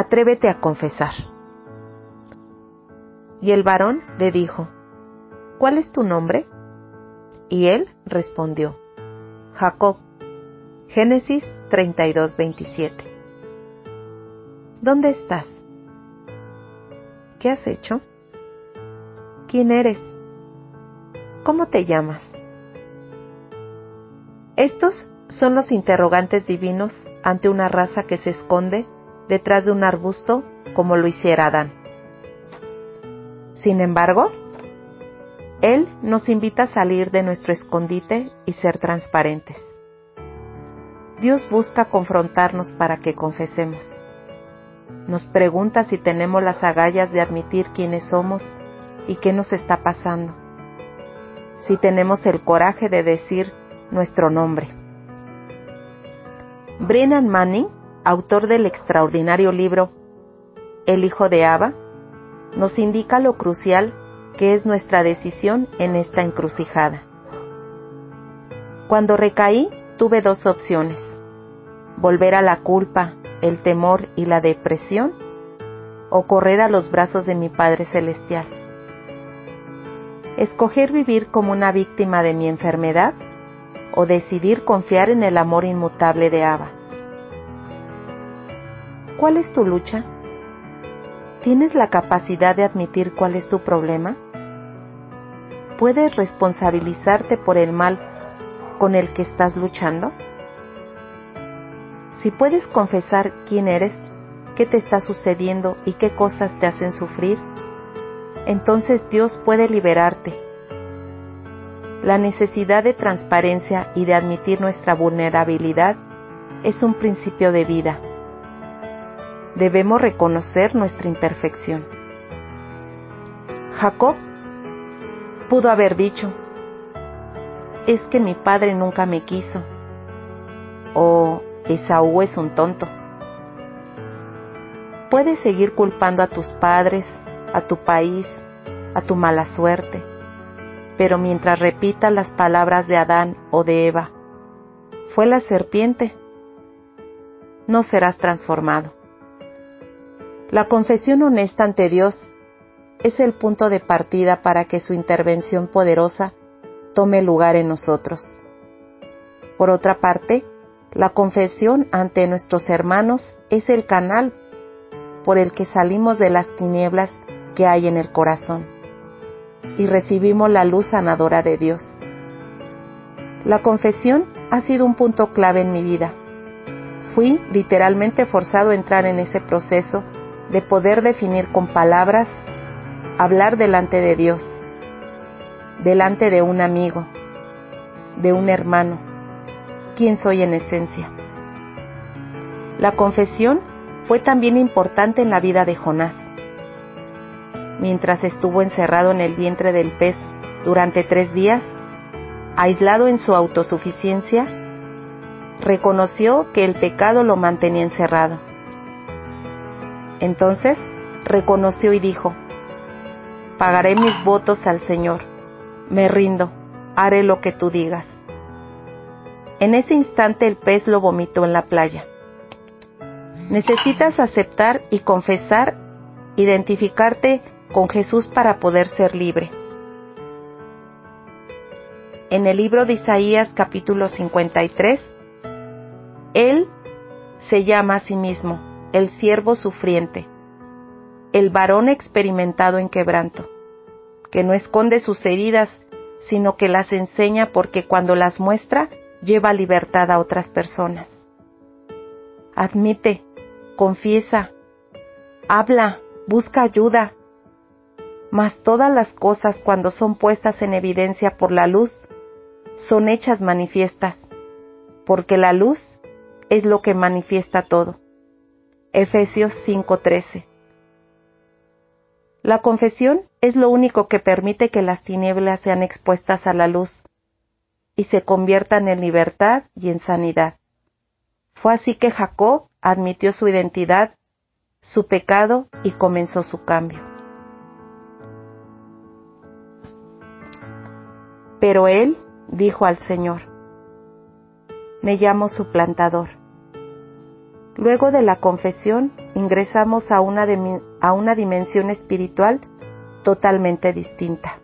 atrévete a confesar. Y el varón le dijo, ¿cuál es tu nombre? Y él respondió, Jacob. Génesis 32, 27. ¿Dónde estás? ¿Qué has hecho? ¿Quién eres? ¿Cómo te llamas? Estos son los interrogantes divinos ante una raza que se esconde detrás de un arbusto como lo hiciera Adán. Sin embargo, Él nos invita a salir de nuestro escondite y ser transparentes. Dios busca confrontarnos para que confesemos. Nos pregunta si tenemos las agallas de admitir quiénes somos y qué nos está pasando. Si tenemos el coraje de decir nuestro nombre. Brennan Manning, autor del extraordinario libro El hijo de Ava, nos indica lo crucial que es nuestra decisión en esta encrucijada. Cuando recaí, tuve dos opciones. Volver a la culpa, el temor y la depresión, o correr a los brazos de mi Padre Celestial. Escoger vivir como una víctima de mi enfermedad o decidir confiar en el amor inmutable de Abba. ¿Cuál es tu lucha? ¿Tienes la capacidad de admitir cuál es tu problema? ¿Puedes responsabilizarte por el mal con el que estás luchando? Si puedes confesar quién eres, qué te está sucediendo y qué cosas te hacen sufrir, entonces Dios puede liberarte. La necesidad de transparencia y de admitir nuestra vulnerabilidad es un principio de vida. Debemos reconocer nuestra imperfección. Jacob pudo haber dicho, es que mi padre nunca me quiso, o Esaú es un tonto. Puedes seguir culpando a tus padres, a tu país, a tu mala suerte, pero mientras repitas las palabras de Adán o de Eva, fue la serpiente, no serás transformado. La confesión honesta ante Dios es el punto de partida para que su intervención poderosa tome lugar en nosotros. Por otra parte, la confesión ante nuestros hermanos es el canal por el que salimos de las tinieblas que hay en el corazón y recibimos la luz sanadora de Dios. La confesión ha sido un punto clave en mi vida. Fui literalmente forzado a entrar en ese proceso de poder definir con palabras, hablar delante de Dios, delante de un amigo, de un hermano, quién soy en esencia. La confesión fue también importante en la vida de Jonás. Mientras estuvo encerrado en el vientre del pez durante tres días, aislado en su autosuficiencia, reconoció que el pecado lo mantenía encerrado. Entonces reconoció y dijo, pagaré mis votos al Señor, me rindo, haré lo que tú digas. En ese instante el pez lo vomitó en la playa. Necesitas aceptar y confesar, identificarte con Jesús para poder ser libre. En el libro de Isaías capítulo 53, Él se llama a sí mismo el siervo sufriente, el varón experimentado en quebranto, que no esconde sus heridas, sino que las enseña porque cuando las muestra, lleva libertad a otras personas. Admite, confiesa, habla, busca ayuda. Mas todas las cosas cuando son puestas en evidencia por la luz, son hechas manifiestas, porque la luz es lo que manifiesta todo. Efesios 5:13 La confesión es lo único que permite que las tinieblas sean expuestas a la luz y se conviertan en libertad y en sanidad. Fue así que Jacob admitió su identidad, su pecado y comenzó su cambio. Pero él dijo al Señor, me llamo suplantador. Luego de la confesión ingresamos a una, a una dimensión espiritual totalmente distinta.